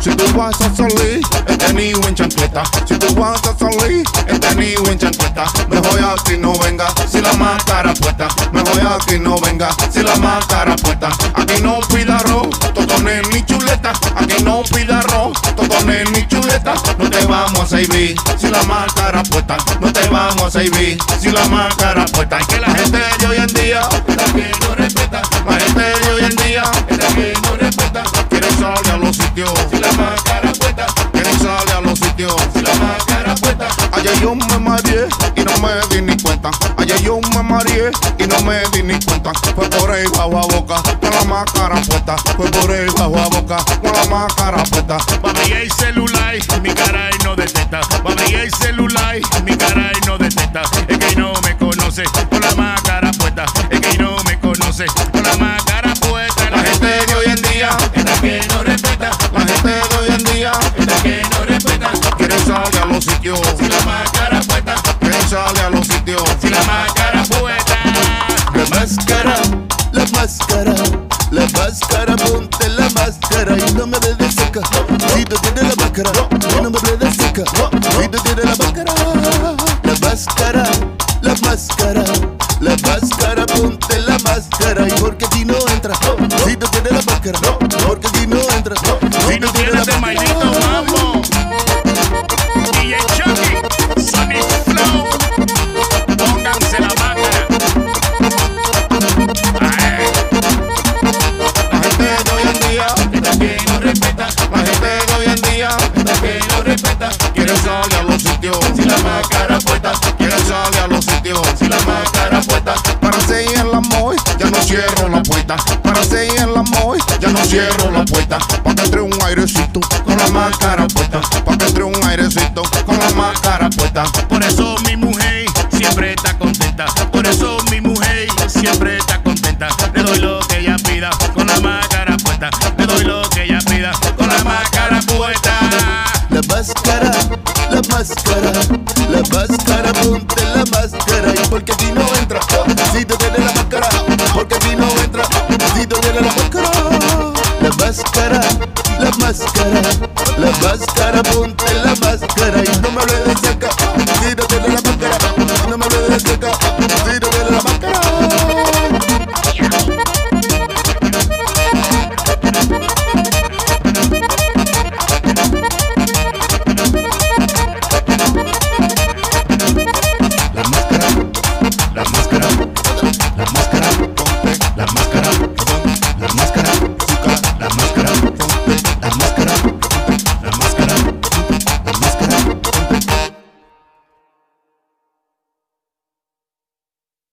Si tú vas a salir, este niño en chancleta. Si tú vas a salir, este niño en chancleta. Mejor aquí no venga, si la máscara puesta. Mejor aquí no venga, si la máscara puesta. Aquí no pida arroz, totones ni chuleta. Aquí no pida arroz, totones ni chuleta. No te vamos a servir, si la máscara puesta. No te vamos a servir, si la máscara puesta. Es que la gente de hoy en día, puesta. Quieren salir a los sitios, si la máscara puesta. Ayer yo me mareé y no me di ni cuenta. Ayer yo me mareé y no me di ni cuenta. Fue por ahí bajo a boca con la máscara puesta. Fue por ahí bajo a boca con la máscara puesta. Mami, hay celular, mi cara y no detecta. Mami, hay celular, mi cara los sitios. Si la máscara puesta, Quiere salir a los sitios. si la máscara puesta. La máscara, la máscara, la máscara, ponte la máscara y no me des de seca. Si tú tienes la máscara, y no me des de seca. Si tú tienes la máscara, la máscara, la máscara, la máscara, ponte la máscara y porque aquí no entra. Si tú tienes la máscara, porque aquí no entra. Si no tienes el maldito Para seguir en la moy, ya no cierro la puerta. Pa' que entre un airecito con la máscara puesta. Pa' que entre un airecito con la máscara puesta. Por eso mi mujer siempre está contenta. Por eso mi mujer siempre está contenta. Le doy lo que ella pida con la máscara puesta. Le doy lo que ella pida con la máscara puesta. La máscara, la máscara, la máscara, ponte la máscara y porque La máscara, la máscara, la máscara, ponte la máscara y no me hables de